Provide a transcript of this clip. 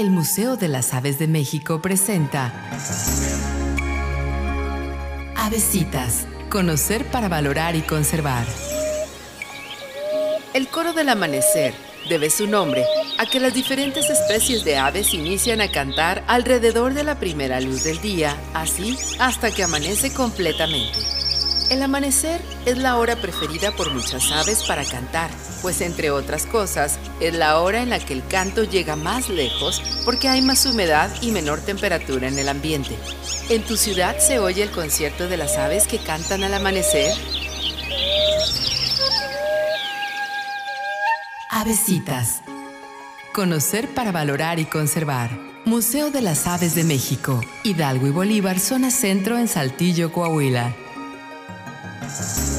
El Museo de las Aves de México presenta Avesitas, conocer para valorar y conservar. El coro del amanecer debe su nombre a que las diferentes especies de aves inician a cantar alrededor de la primera luz del día, así hasta que amanece completamente. El amanecer es la hora preferida por muchas aves para cantar, pues entre otras cosas es la hora en la que el canto llega más lejos porque hay más humedad y menor temperatura en el ambiente. ¿En tu ciudad se oye el concierto de las aves que cantan al amanecer? Avesitas. Conocer para valorar y conservar. Museo de las Aves de México, Hidalgo y Bolívar, zona centro en Saltillo, Coahuila. Thank you.